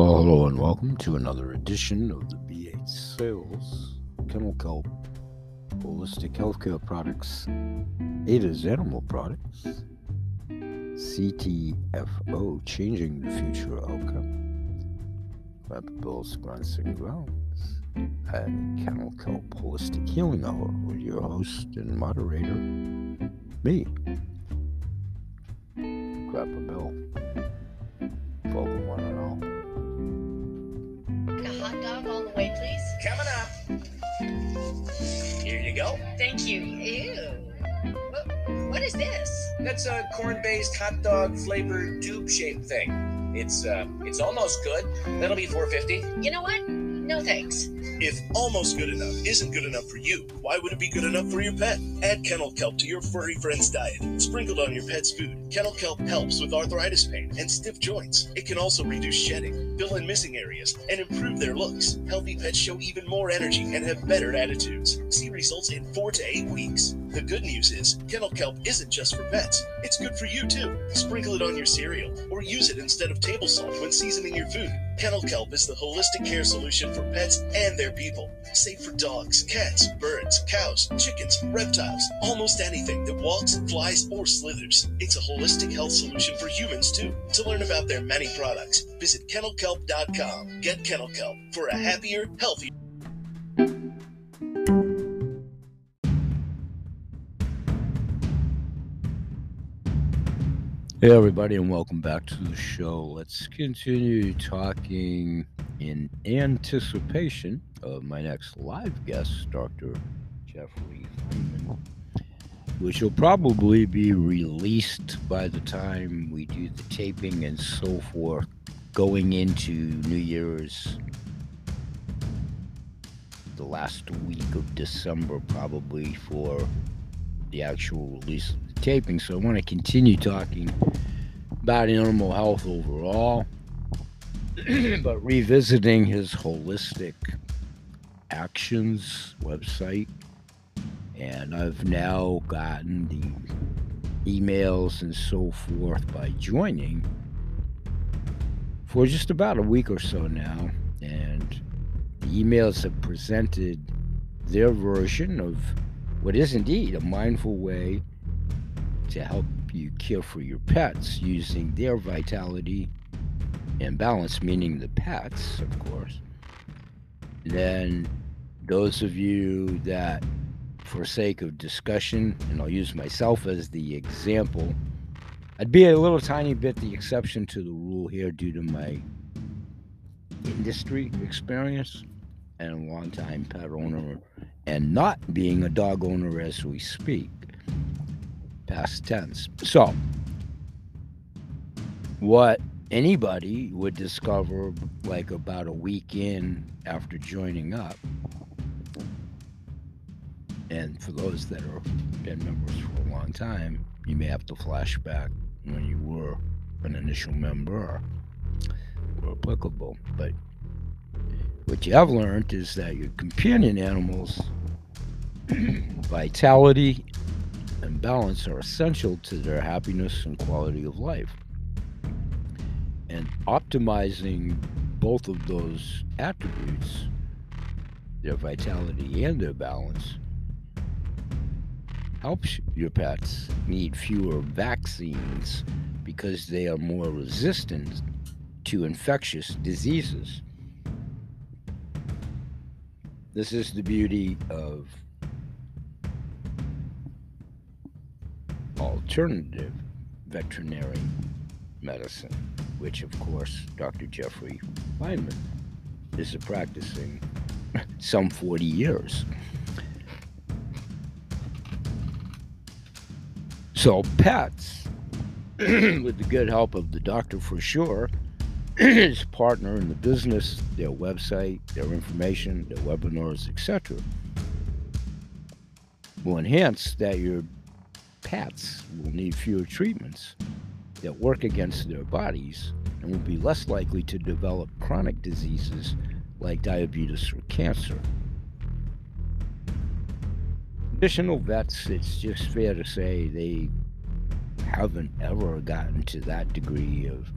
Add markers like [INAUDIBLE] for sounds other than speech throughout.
Well, hello and welcome to another edition of the B8 Sales Kennel Kelp Holistic Healthcare Products, Ada's Animal Products, CTFO Changing the Future Outcome, Rapid Bill's Grunts and Grounds, and Kennel Kelp Holistic Healing Hour with your host and moderator, me, Grappa Bill. Welcome, one this? That's a corn-based hot dog flavored tube-shaped thing. It's uh, it's almost good. That'll be 450. You know what? No thanks. If almost good enough isn't good enough for you, why would it be good enough for your pet? Add kennel kelp to your furry friend's diet, sprinkled on your pet's food. Kennel kelp helps with arthritis pain and stiff joints. It can also reduce shedding, fill in missing areas, and improve their looks. Healthy pets show even more energy and have better attitudes. See results in four to eight weeks. The good news is, kennel kelp isn't just for pets. It's good for you too. Sprinkle it on your cereal or use it instead of table salt when seasoning your food. Kennel kelp is the holistic care solution for pets and their people. Safe for dogs, cats, birds, cows, chickens, reptiles, almost anything that walks, flies, or slithers. It's a holistic health solution for humans too. To learn about their many products, visit kennelkelp.com. Get kennel kelp for a happier, healthier. Hey, everybody, and welcome back to the show. Let's continue talking in anticipation of my next live guest, Dr. Jeffrey Feinman, which will probably be released by the time we do the taping and so forth, going into New Year's, the last week of December, probably for the actual release of taping. So I want to continue talking about animal health overall, [CLEARS THROAT] but revisiting his holistic actions website. And I've now gotten the emails and so forth by joining for just about a week or so now. And the emails have presented their version of what is indeed a mindful way to help you care for your pets using their vitality and balance, meaning the pets, of course. Then, those of you that, for sake of discussion, and I'll use myself as the example, I'd be a little tiny bit the exception to the rule here due to my industry experience and a long time pet owner and not being a dog owner as we speak. Past tense. So, what anybody would discover like about a week in after joining up, and for those that have been members for a long time, you may have to flash back when you were an initial member were applicable. But what you have learned is that your companion animals [CLEARS THROAT] vitality and balance are essential to their happiness and quality of life. And optimizing both of those attributes, their vitality and their balance, helps your pets need fewer vaccines because they are more resistant to infectious diseases. This is the beauty of alternative veterinary medicine, which, of course, Dr. Jeffrey Feinman is practicing [LAUGHS] some 40 years. So, pets, [CLEARS THROAT] with the good help of the doctor for sure, [CLEARS THROAT] his partner in the business, their website, their information, their webinars, etc., will enhance that your pets will need fewer treatments that work against their bodies and will be less likely to develop chronic diseases like diabetes or cancer. Traditional vets, it's just fair to say they haven't ever gotten to that degree of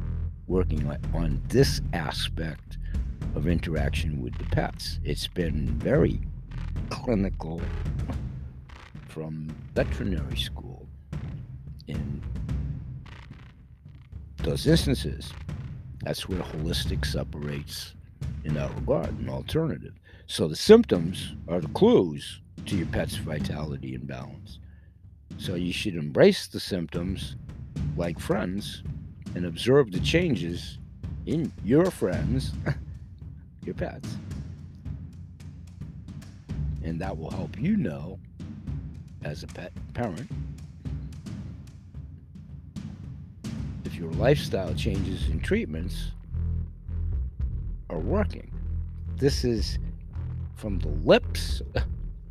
working on this aspect of interaction with the pets. It's been very clinical from veterinary school in those instances. That's where holistic separates in that regard, an alternative. So the symptoms are the clues to your pet's vitality and balance. So you should embrace the symptoms like friends and observe the changes in your friends, [LAUGHS] your pets. And that will help you know, as a pet parent, your lifestyle changes and treatments are working. This is from the lips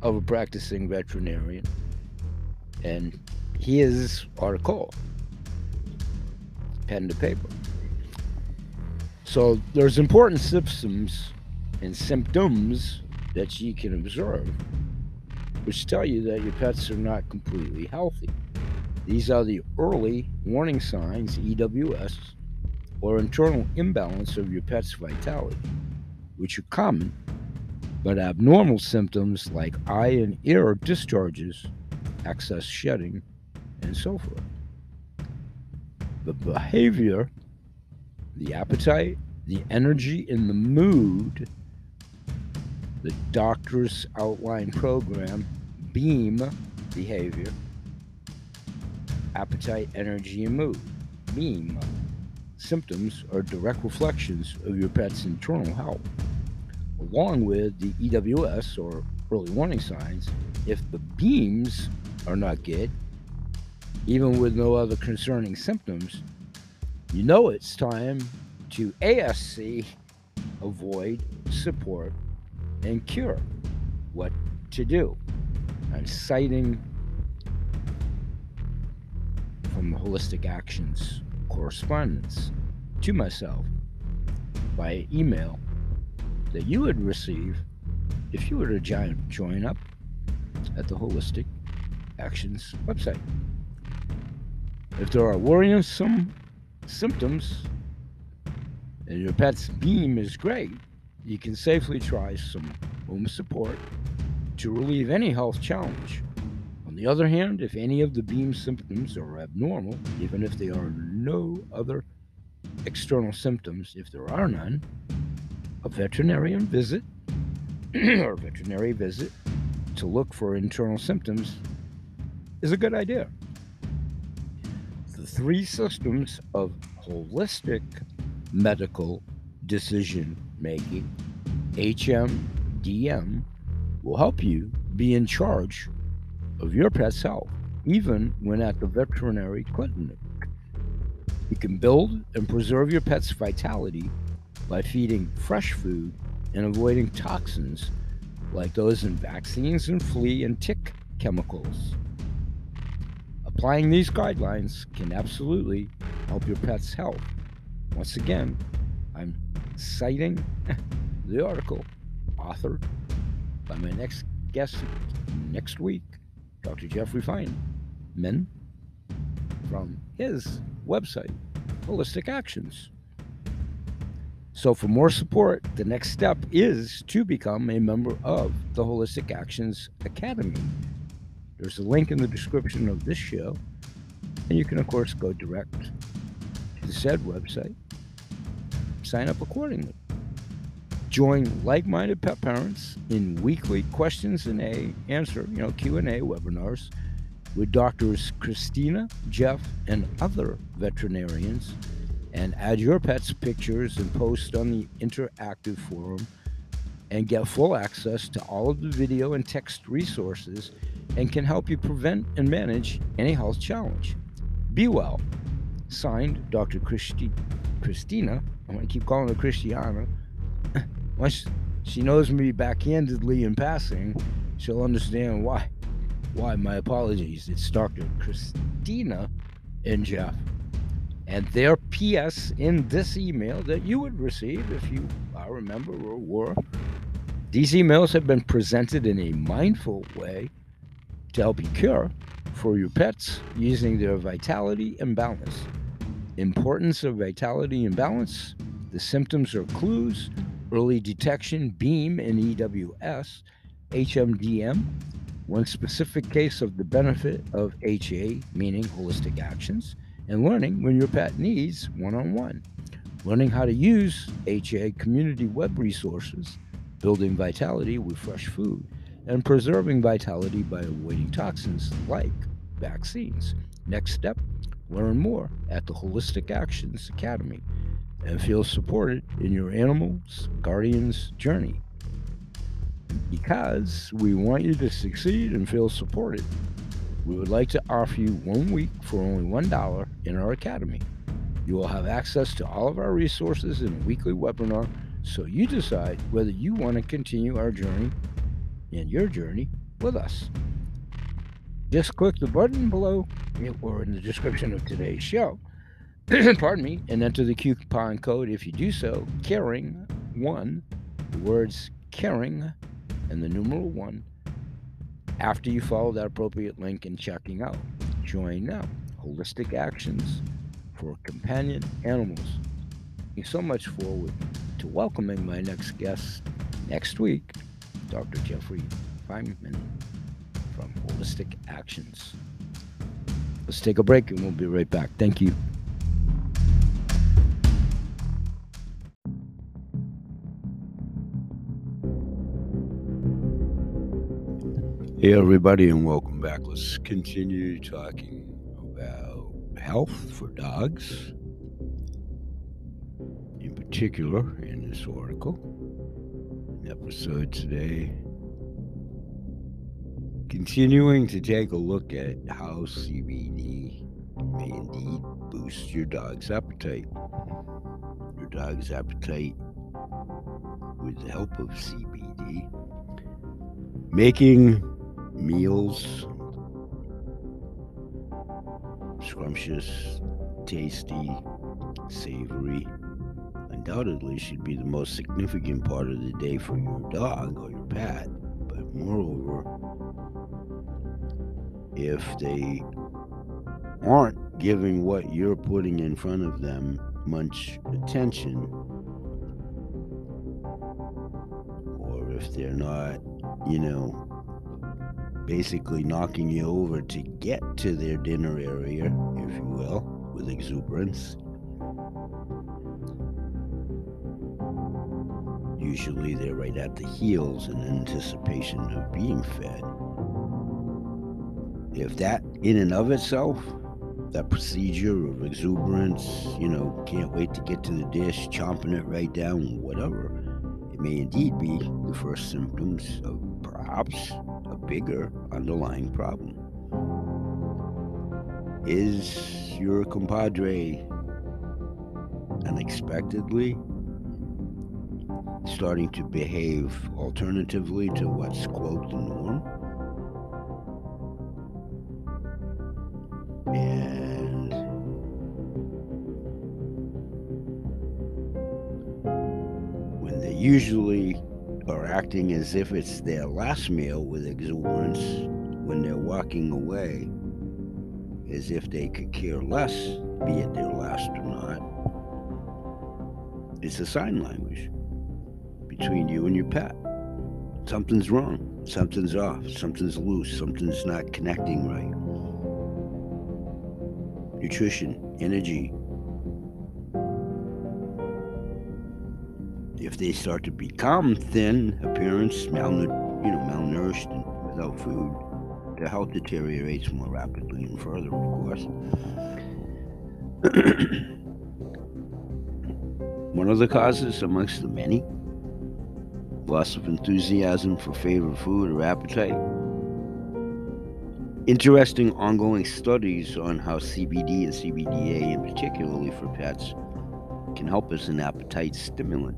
of a practicing veterinarian and his article, pen to paper. So there's important symptoms and symptoms that you can observe which tell you that your pets are not completely healthy. These are the early warning signs, EWS, or internal imbalance of your pet's vitality, which are common but abnormal symptoms like eye and ear discharges, excess shedding, and so forth. The behavior, the appetite, the energy, and the mood, the doctor's outline program, BEAM behavior, appetite, energy, and mood. BEAM symptoms are direct reflections of your pet's internal health along with the EWS or early warning signs, if the beams are not good, even with no other concerning symptoms, you know it's time to ASC, avoid, support, and cure. What to do? I'm citing Holistic Actions correspondence to myself by email that you would receive if you were to join up at the Holistic Actions website. If there are worrisome symptoms and your pet's beam is great, you can safely try some home support to relieve any health challenge. On the other hand, if any of the beam symptoms are abnormal, even if there are no other external symptoms, if there are none, a veterinarian visit [CLEARS THROAT] or veterinary visit to look for internal symptoms is a good idea. The three systems of holistic medical decision making, HMDM, will help you be in charge of your pet's health, even when at the veterinary clinic. You can build and preserve your pet's vitality by feeding fresh food and avoiding toxins like those in vaccines and flea and tick chemicals. Applying these guidelines can absolutely help your pet's health. Once again, I'm citing [LAUGHS] the article authored by my next guest next week, Dr. Jeffrey Feinman, from his website, Holistic Actions. So, for more support, the next step is to become a member of the Holistic Actions Academy. There's a link in the description of this show, and you can, of course, go direct to the said website, sign up accordingly. Join like-minded pet parents in weekly questions and a answer, you know, Q&A webinars with doctors Christina, Jeff, and other veterinarians and add your pet's pictures and post on the interactive forum and get full access to all of the video and text resources and can help you prevent and manage any health challenge. Be well. Signed, Dr. Christi- Christina. I'm going to keep calling her Christiana. Once she knows me backhandedly in passing, she'll understand why. Why? My apologies. It's Dr. Christina and Jeff and their PS in this email that you would receive if you I remember or were. These emails have been presented in a mindful way to help you cure for your pets using their vitality and balance. Importance of vitality and balance. The symptoms are clues, early detection, BEAM and EWS, HMDM, one specific case of the benefit of HA, meaning holistic actions, and learning when your pet needs one on one. Learning how to use HA community web resources, building vitality with fresh food, and preserving vitality by avoiding toxins like vaccines. Next step learn more at the Holistic Actions Academy and feel supported in your animal's guardian's journey. Because we want you to succeed and feel supported, we would like to offer you one week for only $1 in our academy. You will have access to all of our resources in a weekly webinar so you decide whether you want to continue our journey and your journey with us. Just click the button below or in the description of today's show, [CLEARS THROAT] pardon me, and enter the coupon code if you do so, caring one, the words caring and the numeral one, after you follow that appropriate link in checking out. Join now. Holistic Actions for Companion Animals. Looking so much forward to welcoming my next guest next week, Dr. Jeffrey Feinman from Holistic Actions. Let's take a break and we'll be right back. Thank you. Hey, everybody, and welcome back. Let's continue talking about health for dogs. In particular, in this article, an episode today, continuing to take a look at how CBD may indeed boost your dog's appetite. Your dog's appetite with the help of CBD. Making meals scrumptious, tasty, savory, undoubtedly should be the most significant part of the day for your dog or your pet. But moreover, if they aren't giving what you're putting in front of them much attention, or if they're not, you know, basically knocking you over to get to their dinner area, if you will, with exuberance. Usually they're right at the heels in anticipation of being fed. If that, in and of itself, that procedure of exuberance, you know, can't wait to get to the dish, chomping it right down, whatever, it may indeed be the first symptoms of perhaps bigger underlying problem. Is your compadre unexpectedly starting to behave alternatively to what's, quote, the norm? And when they usually acting as if it's their last meal with exuberance when they're walking away, as if they could care less, be it their last or not. It's a sign language between you and your pet. Something's wrong, something's off, something's loose, something's not connecting right. Nutrition, energy, if they start to become thin appearance, malnu- you know, malnourished and without food, their health deteriorates more rapidly and further, of course. [CLEARS THROAT] One of the causes amongst the many loss of enthusiasm for favorite food or appetite. Interesting ongoing studies on how CBD and CBDA, and particularly for pets, can help as an appetite stimulant.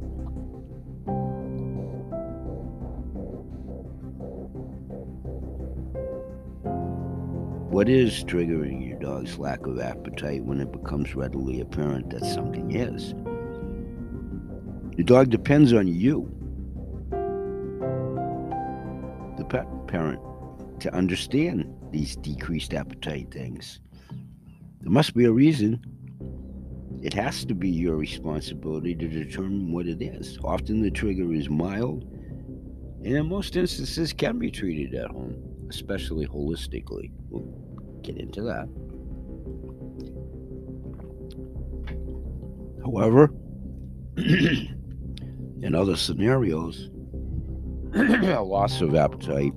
What is triggering your dog's lack of appetite when it becomes readily apparent that something is? Your dog depends on you, the pet parent, to understand these decreased appetite things. There must be a reason. it has to be your responsibility to determine what it is. Often the trigger is mild, and in most instances can be treated at home, especially holistically. We'll get into that. However, [CLEARS THROAT] in other scenarios, [CLEARS THROAT] a loss of appetite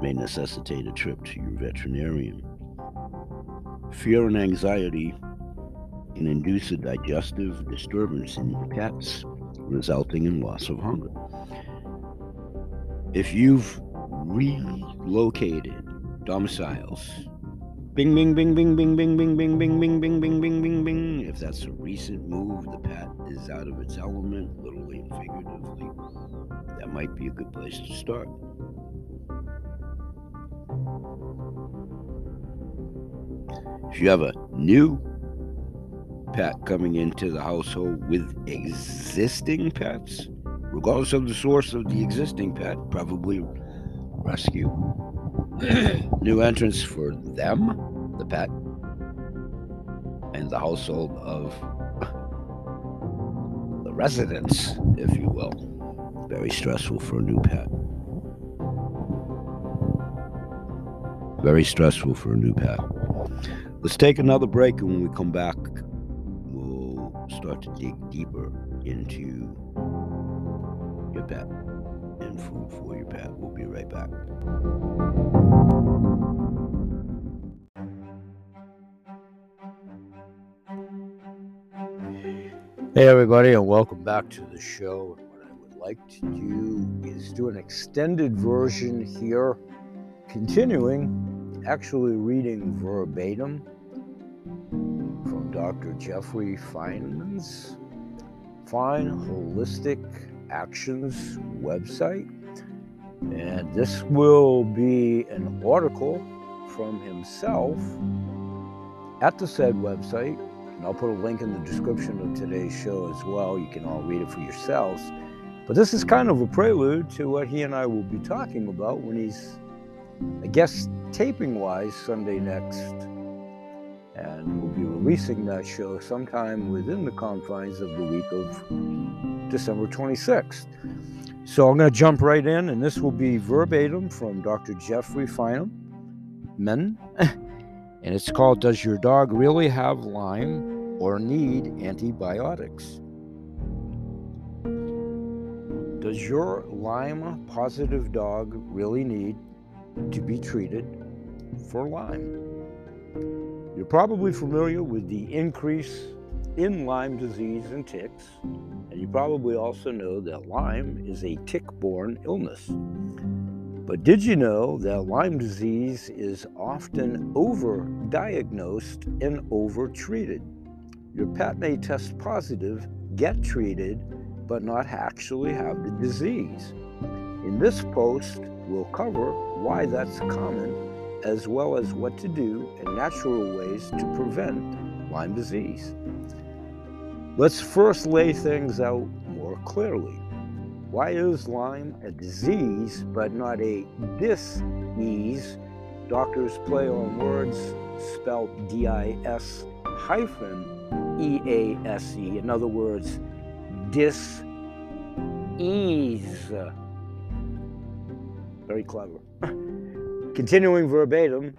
may necessitate a trip to your veterinarian. Fear and anxiety can induce a digestive disturbance in your pets, resulting in loss of hunger. If you've relocated domiciles, bing, bing, bing, bing, bing, bing, bing, bing, bing, bing, bing, bing, bing, bing, bing. If that's a recent move, the pet is out of its element, literally and figuratively. That might be a good place to start. If you have a new pet coming into the household with existing pets, regardless of the source of the existing pet, probably rescue. [CLEARS THROAT] New entrance for them, the pet, and the household of [LAUGHS] the residents, if you will. Very stressful for a new pet. Very stressful for a new pet. Let's take another break, and when we come back, we'll start to dig deeper into your pet and food for your pet. We'll be right back. Hey, everybody, and welcome back to the show. And what I would like to do is do an extended version here, continuing, actually reading verbatim from Dr. Jeffrey Feinman's Fine Holistic Actions website. And this will be an article from himself at the said website. And I'll put a link in the description of today's show as well. You can all read it for yourselves. But this is kind of a prelude to what he and I will be talking about when he's, I guess, taping wise, Sunday next. And we'll be releasing that show sometime within the confines of the week of December 26th. So I'm going to jump right in, and this will be verbatim from Dr. Jeffrey Feinman, men, [LAUGHS] and it's called Does Your Dog Really Have Lyme or Need Antibiotics? Does your Lyme positive dog really need to be treated for Lyme? You're probably familiar with the increase in Lyme disease and ticks, and you probably also know that Lyme is a tick borne illness. But did you know that Lyme disease is often overdiagnosed and overtreated? Your pet may test positive, get treated, but not actually have the disease. In this post, we'll cover why that's common, as well as what to do and natural ways to prevent Lyme disease. Let's first lay things out more clearly. Why is Lyme a disease but not a dis-ease? Doctors play on words spelled D-I-S hyphen E-A-S-E. In other words, dis-ease. Very clever. [LAUGHS] Continuing verbatim,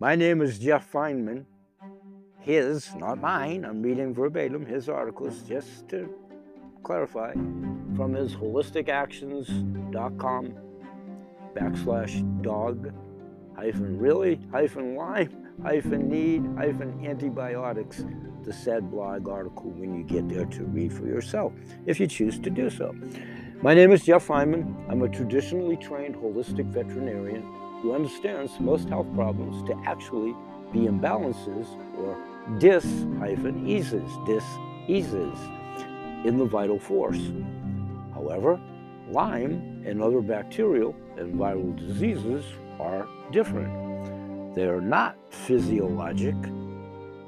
my name is Jeff Feinman. His, not mine, I'm reading verbatim his articles just to clarify from his holisticactions.com backslash dog hyphen really hyphen Lyme hyphen need hyphen antibiotics the said blog article when you get there to read for yourself if you choose to do so. My name is Jeff Feinman. I'm a traditionally trained holistic veterinarian who understands most health problems to actually be imbalances or dis hyphen eases, dis eases in the vital force. However, Lyme and other bacterial and viral diseases are different. They are not physiologic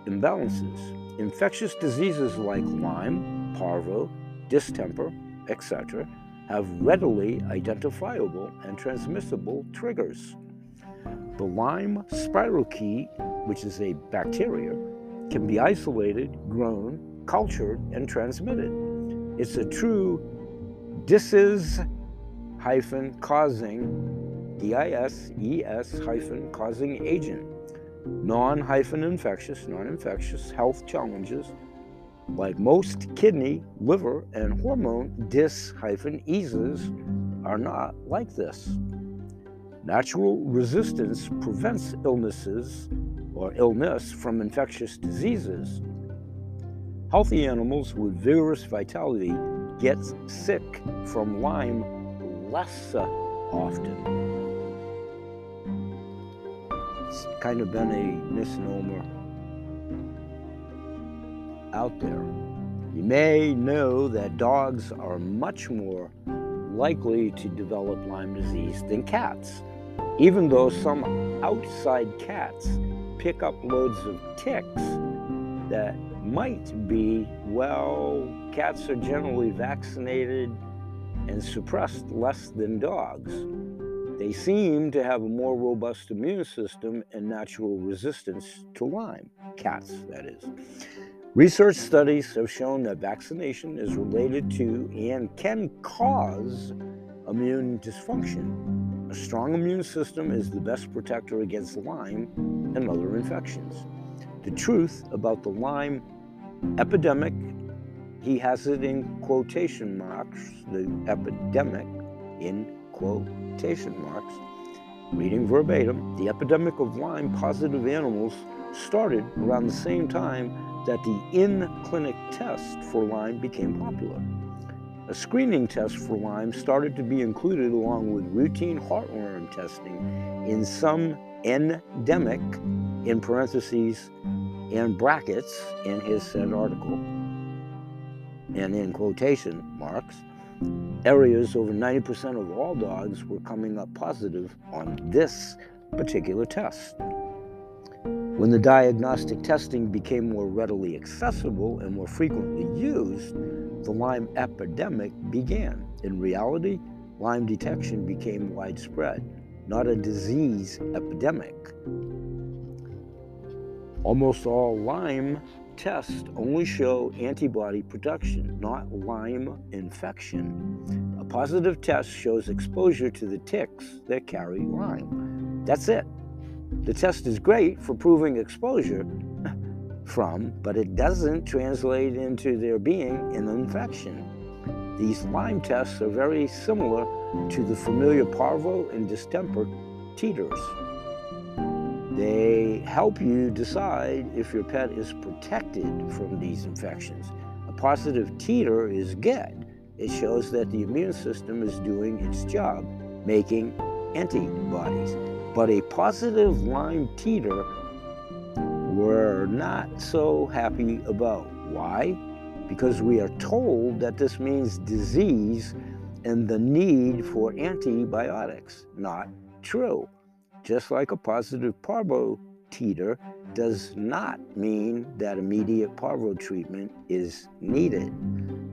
imbalances. Infectious diseases like Lyme, parvo, distemper, etc., have readily identifiable and transmissible triggers. The Lyme spirochete, which is a bacteria, can be isolated, grown, cultured, and transmitted. It's a true disease hyphen causing, D I S E S hyphen causing agent. Non hyphen infectious, non infectious health challenges like most kidney, liver, and hormone dis hyphen eases are not like this. Natural resistance prevents illnesses or illness from infectious diseases. Healthy animals with vigorous vitality get sick from Lyme less often. It's kind of been a misnomer out there. You may know that dogs are much more likely to develop Lyme disease than cats, even though some outside cats pick up loads of ticks that might be, well, cats are generally vaccinated and suppressed less than dogs. They seem to have a more robust immune system and natural resistance to Lyme, cats, that is. Research studies have shown that vaccination is related to and can cause immune dysfunction. A strong immune system is the best protector against Lyme and other infections. The truth about the Lyme epidemic, he has it in quotation marks, the epidemic in quotation marks. Reading verbatim, the epidemic of Lyme positive animals started around the same time that the in clinic test for Lyme became popular. A screening test for Lyme started to be included along with routine heartworm testing in some endemic, in parentheses and brackets, in his said article. And in quotation marks, areas over 90% of all dogs were coming up positive on this particular test. When the diagnostic testing became more readily accessible and more frequently used, the Lyme epidemic began. In reality, Lyme detection became widespread, not a disease epidemic. Almost all Lyme tests only show antibody production, not Lyme infection. A positive test shows exposure to the ticks that carry Lyme. That's it. The test is great for proving exposure [LAUGHS] from, but it doesn't translate into there being an infection. These Lyme tests are very similar to the familiar parvo and distemper titers. They help you decide if your pet is protected from these infections. A positive titer is good. It shows that the immune system is doing its job, making antibodies. But a positive Lyme titer we're not so happy about. Why? Because we are told that this means disease and the need for antibiotics. Not true. Just like a positive parvo titer does not mean that immediate parvo treatment is needed.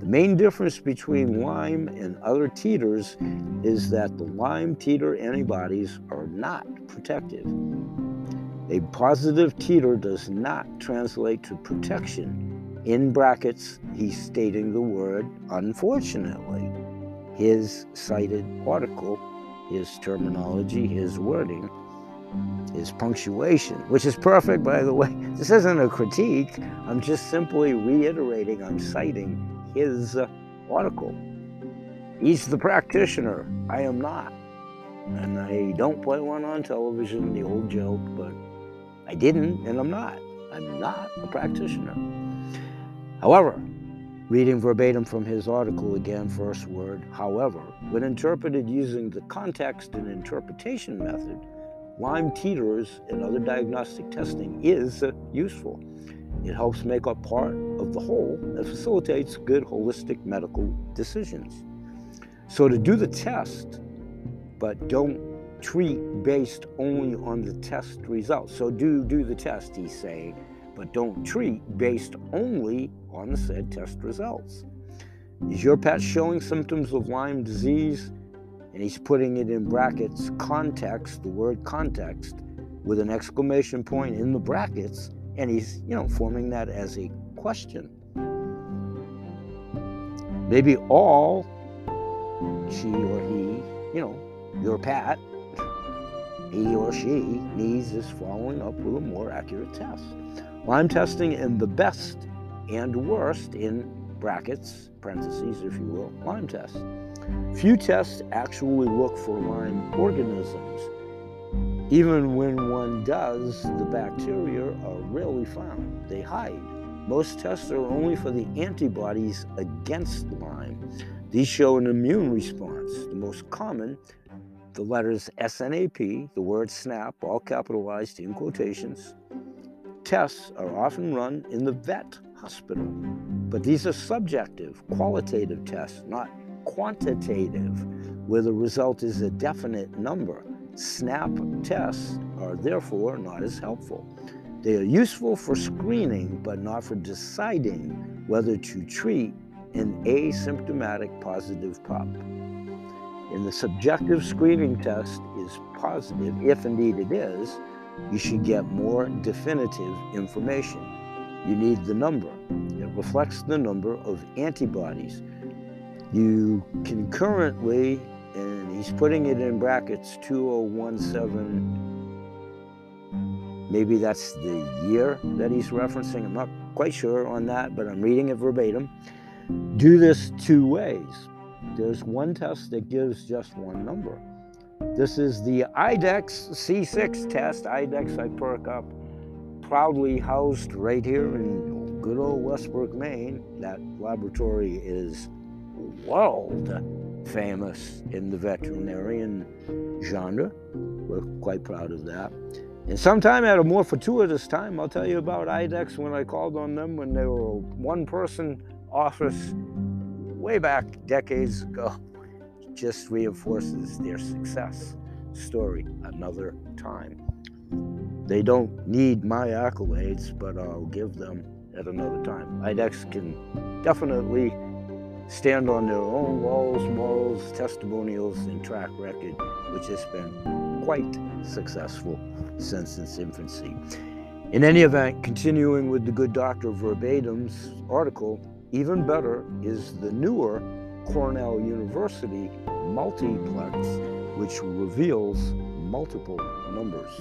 The main difference between Lyme and other titers is that the Lyme titer antibodies are not protective. A positive titer does not translate to protection. In brackets, he's stating the word unfortunately. His cited article, his terminology, his wording, his punctuation, which is perfect, by the way. This isn't a critique. I'm just simply reiterating, I'm citing his uh, article. He's the practitioner. I am not. And I don't play one on television, the old joke, but I didn't and I'm not. I'm not a practitioner. However, reading verbatim from his article again, first word, however, when interpreted using the context and interpretation method, Lyme titers and other diagnostic testing is uh, useful. It helps make up part of the whole that facilitates good holistic medical decisions. So to do the test, but don't treat based only on the test results. So do do the test, he's saying, but don't treat based only on the said test results. Is your pet showing symptoms of Lyme disease? And he's putting it in brackets context, the word context, with an exclamation point in the brackets And he's, you know, forming that as a question. Maybe all she or he, you know, your Pat, he or she needs is following up with a more accurate test. Lyme testing in the best and worst in brackets, parentheses, if you will, Lyme test. Few tests actually look for Lyme organisms. Even when one does, the bacteria are rarely found. They hide. Most tests are only for the antibodies against Lyme. These show an immune response. The most common, the letters SNAP, the word SNAP, all capitalized in quotations. Tests are often run in the vet hospital, but these are subjective, qualitative tests, not quantitative, where the result is a definite number. SNAP tests are therefore not as helpful. They are useful for screening, but not for deciding whether to treat an asymptomatic positive pup. And the subjective screening test is positive, if indeed it is, you should get more definitive information. You need the number. It reflects the number of antibodies. You concurrently, and he's putting it in brackets 2017 Maybe that's the year that he's referencing. I'm not quite sure on that, but I'm reading it verbatim. Do this two ways. There's one test that gives just one number. This is the IDEXX C6 test, IDEXX I perk up, proudly housed right here in good old Westbrook, Maine. That laboratory is world famous in the veterinarian genre. We're quite proud of that. And sometime at a more fortuitous time, I'll tell you about IDEXX when I called on them when they were a one person office way back decades ago. [LAUGHS] Just reinforces their success story another time. They don't need my accolades, but I'll give them at another time. IDEXX can definitely stand on their own laurels, morals, testimonials, and track record, which has been quite successful since its infancy. In any event, continuing with the Good Doctor Verbatim's article, even better is the newer Cornell University multiplex, which reveals multiple numbers.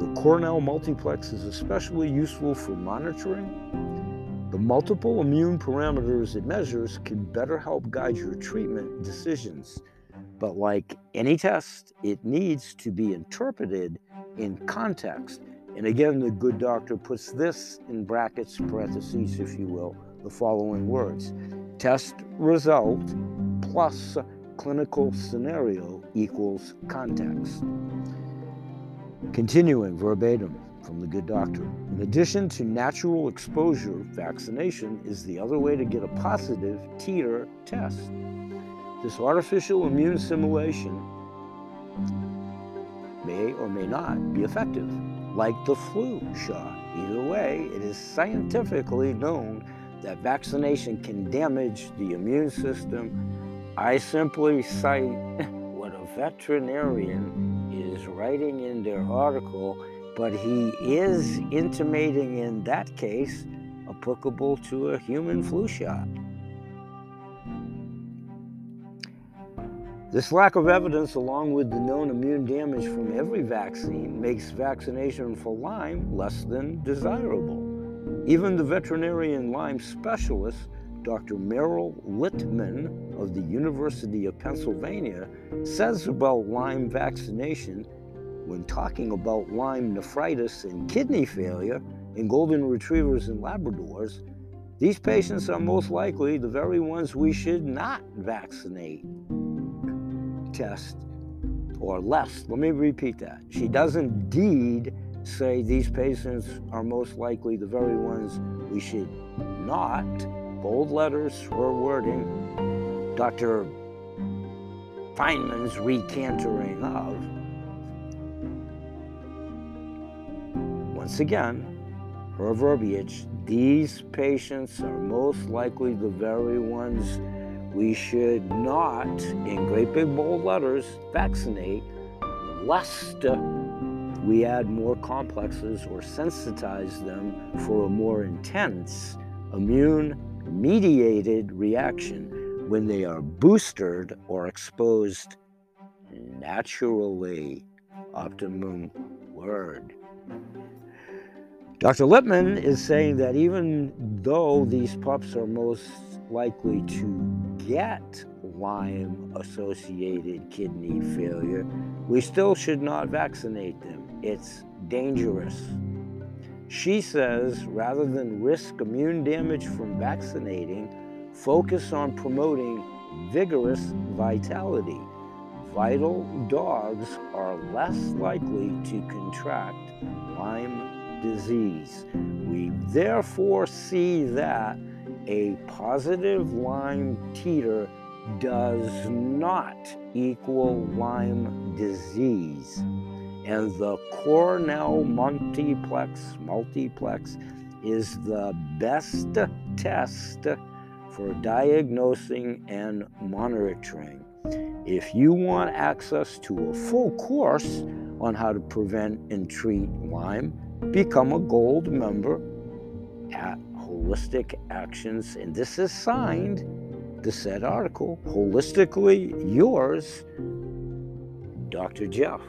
The Cornell multiplex is especially useful for monitoring. The multiple immune parameters it measures can better help guide your treatment decisions. But like any test, it needs to be interpreted in context. And again, the good doctor puts this in brackets, parentheses, if you will, the following words Test result plus clinical scenario equals context. Continuing verbatim from the good doctor. In addition to natural exposure, vaccination is the other way to get a positive titer test. This artificial immune simulation may or may not be effective, like the flu shot. Either way, it is scientifically known that vaccination can damage the immune system. I simply cite [LAUGHS] what a veterinarian is writing in their article, but he is intimating in that case applicable to a human flu shot. This lack of evidence, along with the known immune damage from every vaccine, makes vaccination for Lyme less than desirable. Even the veterinarian Lyme specialist, Dr. Meryl Littman of the University of Pennsylvania, says about Lyme vaccination when talking about Lyme nephritis and kidney failure in golden retrievers and Labradors. These patients are most likely the very ones we should not vaccinate test or less. Let me repeat that. She does indeed say these patients are most likely the very ones we should not, bold letters, her wording, Dr. Feinman's recantering of. Once again, her verbiage, these patients are most likely the very ones we should not, in great big bold letters, vaccinate lest we add more complexes or sensitize them for a more intense immune mediated reaction when they are boosted or exposed naturally. Optimum word. Dr. Littman is saying that even though these pups are most likely to get Lyme associated kidney failure, we still should not vaccinate them. It's dangerous. She says rather than risk immune damage from vaccinating, focus on promoting vigorous vitality. Vital dogs are less likely to contract Lyme disease. We therefore see that a positive Lyme titer does not equal Lyme disease. And the Cornell multiplex, multiplex is the best test for diagnosing and monitoring. If you want access to a full course on how to prevent and treat Lyme, become a gold member at Holistic Actions. And this is signed the said article, Holistically Yours, Dr. Jeff.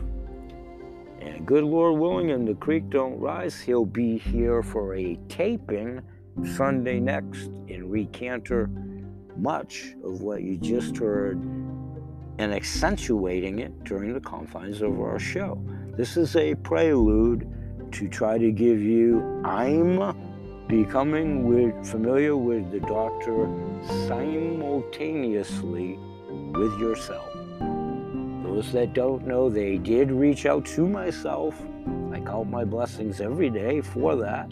And good Lord willing, and the creek don't rise, he'll be here for a taping Sunday next and recanter much of what you just heard and accentuating it during the confines of our show. This is a prelude to try to give you I'm becoming with, familiar with the doctor simultaneously with yourself. Those that don't know, they did reach out to myself. I count my blessings every day for that.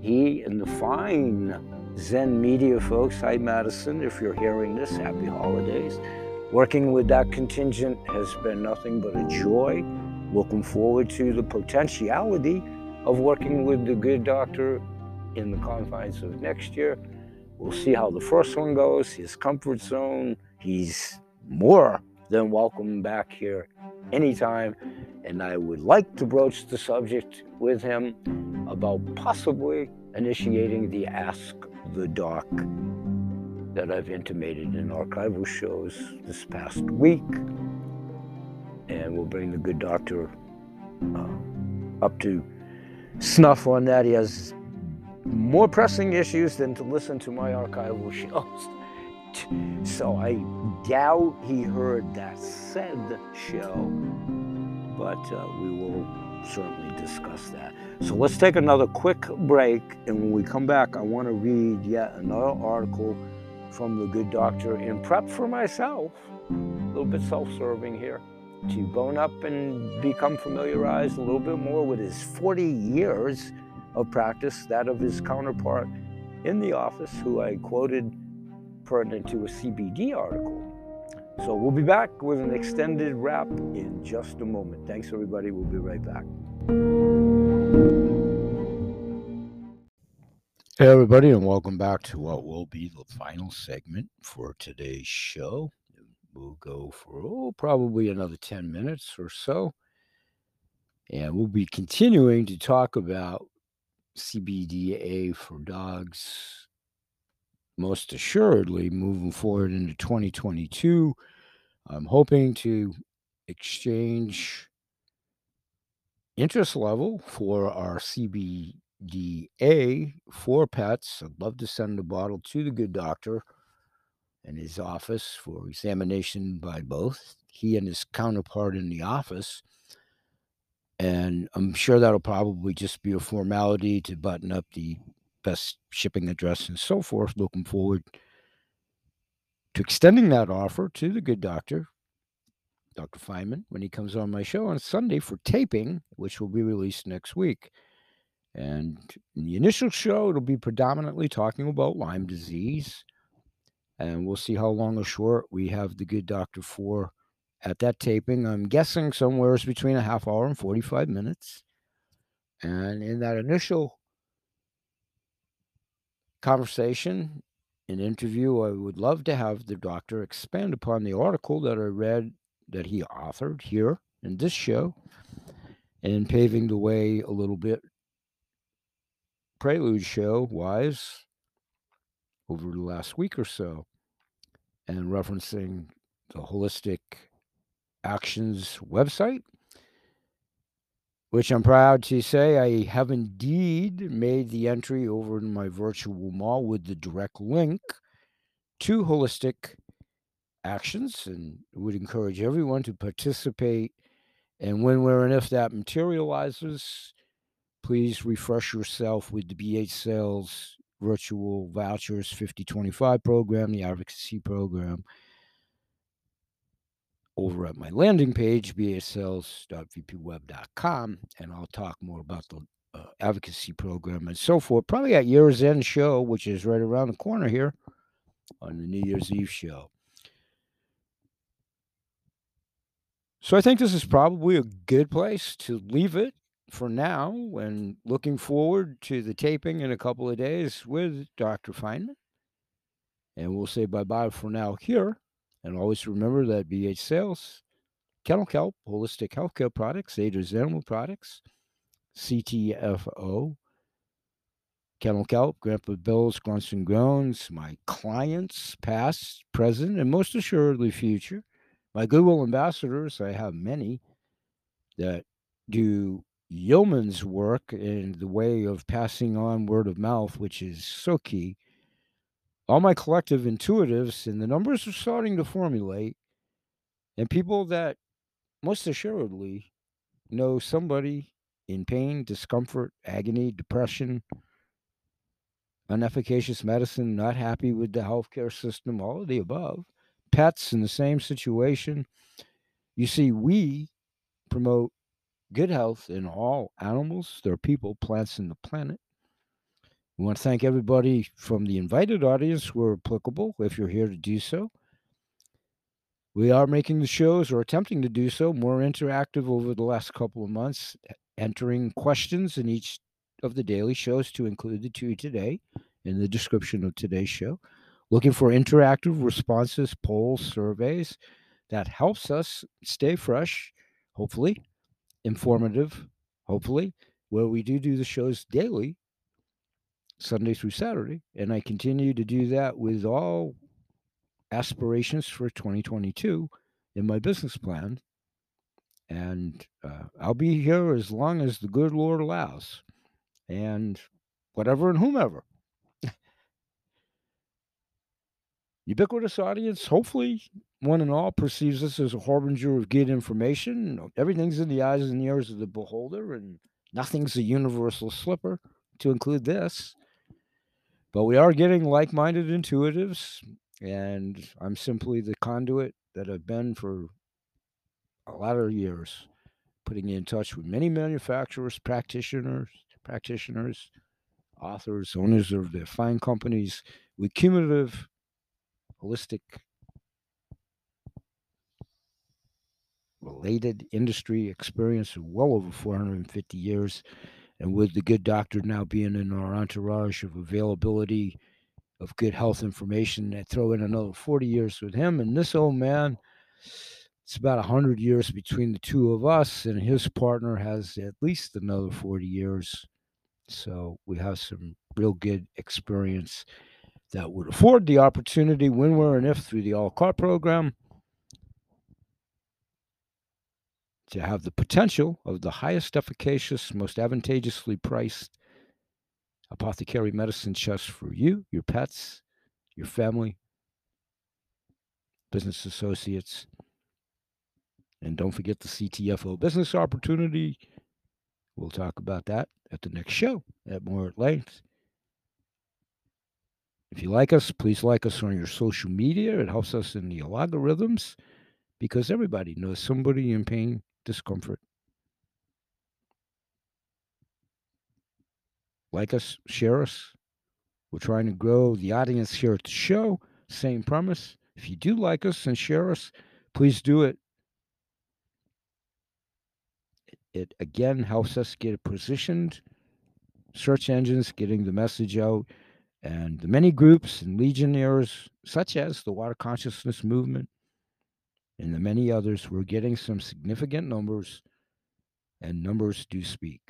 He and the fine Zen Media folks, hi Madison, if you're hearing this, happy holidays. Working with that contingent has been nothing but a joy. Looking forward to the potentiality of working with the good doctor in the confines of next year. We'll see how the first one goes, his comfort zone. He's more than welcome back here anytime. And I would like to broach the subject with him about possibly initiating the Ask the Doc that I've intimated in archival shows this past week. And we'll bring the good doctor uh, up to snuff on that. He has more pressing issues than to listen to my archival shows. [LAUGHS] So I doubt he heard that said show, but uh, we will certainly discuss that. So let's take another quick break, and when we come back, I want to read yet another article from the good doctor in prep for myself, a little bit self serving here, to bone up and become familiarized a little bit more with his 40 years of practice, that of his counterpart in the office, who I quoted pertinent to a CBD article. So we'll be back with an extended wrap in just a moment. Thanks, everybody. We'll be right back. Hey, everybody, and welcome back to what will be the final segment for today's show. We'll go for oh, probably another 10 minutes or so. And we'll be continuing to talk about CBDA for dogs most assuredly moving forward into 2022. I'm hoping to exchange interest level for our CBDA for pets. I'd love to send a bottle to the good doctor in his office for examination by both he and his counterpart in the office. And I'm sure that'll probably just be a formality to button up the best shipping address and so forth. Looking forward to extending that offer to the good doctor, Dr. Feinman, when he comes on my show on Sunday for taping, which will be released next week. And in the initial show, it'll be predominantly talking about Lyme disease. And we'll see how long or short we have the good doctor for at that taping. I'm guessing somewhere between a half hour and 45 minutes. And in that initial conversation, an interview, I would love to have the doctor expand upon the article that I read that he authored here in this show and paving the way a little bit prelude show wise over the last week or so and referencing the holistic actions website which I'm proud to say I have indeed made the entry over in my virtual mall with the direct link to holistic actions and would encourage everyone to participate. And when, where, and if that materializes, please refresh yourself with the BH Sales virtual vouchers 5025 program, the advocacy program over at my landing page, bhsales.vpweb.com, and I'll talk more about the uh, advocacy program and so forth, probably at year's end show, which is right around the corner here on the New Year's Eve show. So I think this is probably a good place to leave it for now and looking forward to the taping in a couple of days with Dr. Feinman. And we'll say bye bye for now here. And always remember that BH Sales, Kennel Kelp, Holistic Healthcare Products, Ada's Animal Products, CTFO, Kennel Kelp, Grandpa Bill's Grunts and Groans, my clients, past, present, and most assuredly future. My Goodwill ambassadors, I have many that do yeoman's work in the way of passing on word of mouth, which is so key all my collective intuitives, and the numbers are starting to formulate, and people that most assuredly know somebody in pain, discomfort, agony, depression, unefficacious medicine, not happy with the healthcare system, all of the above, pets in the same situation. You see, we promote good health in all animals, their people, plants, and the planet. We want to thank everybody from the invited audience where applicable, if you're here to do so. We are making the shows or attempting to do so more interactive over the last couple of months, entering questions in each of the daily shows to include the two today in the description of today's show. Looking for interactive responses, polls, surveys that helps us stay fresh, hopefully, informative, hopefully, where we do do the shows daily Sunday through Saturday. And I continue to do that with all aspirations for 2022 in my business plan. And uh, I'll be here as long as the good Lord allows, and whatever and whomever. Ubiquitous audience, hopefully, one and all perceives this as a harbinger of good information. Everything's in the eyes and ears of the beholder, and nothing's a universal slipper, to include this. But we are getting like minded intuitives, and I'm simply the conduit that I've been for a lot of years, putting in touch with many manufacturers, practitioners, practitioners, authors, owners of the fine companies with cumulative, holistic, related industry experience of well over 450 years and with the good doctor now being in our entourage of availability of good health information, I throw in another 40 years with him. And this old man, it's about 100 years between the two of us, and his partner has at least another 40 years. So we have some real good experience that would afford the opportunity when, we're and if through the All Car program to have the potential of the highest efficacious, most advantageously priced apothecary medicine just for you, your pets, your family, business associates. And don't forget the CTFO business opportunity. We'll talk about that at the next show at more at length. If you like us, please like us on your social media. It helps us in the algorithms because everybody knows somebody in pain discomfort. Like us, share us. We're trying to grow the audience here at the show. Same premise. If you do like us and share us, please do it. It again helps us get positioned, search engines, getting the message out, and the many groups and legionnaires, such as the Water Consciousness Movement, and the many others, we're getting some significant numbers and numbers do speak.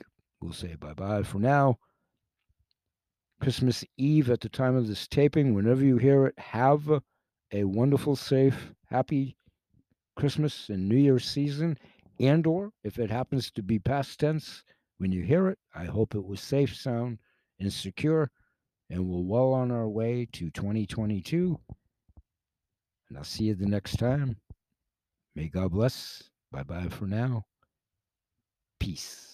We'll say bye bye for now. Christmas Eve at the time of this taping, whenever you hear it, have a wonderful, safe, happy Christmas and New Year's season. And or if it happens to be past tense, when you hear it, I hope it was safe, sound, and secure, and we're well on our way to 2022. And I'll see you the next time. May God bless. Bye bye for now. Peace.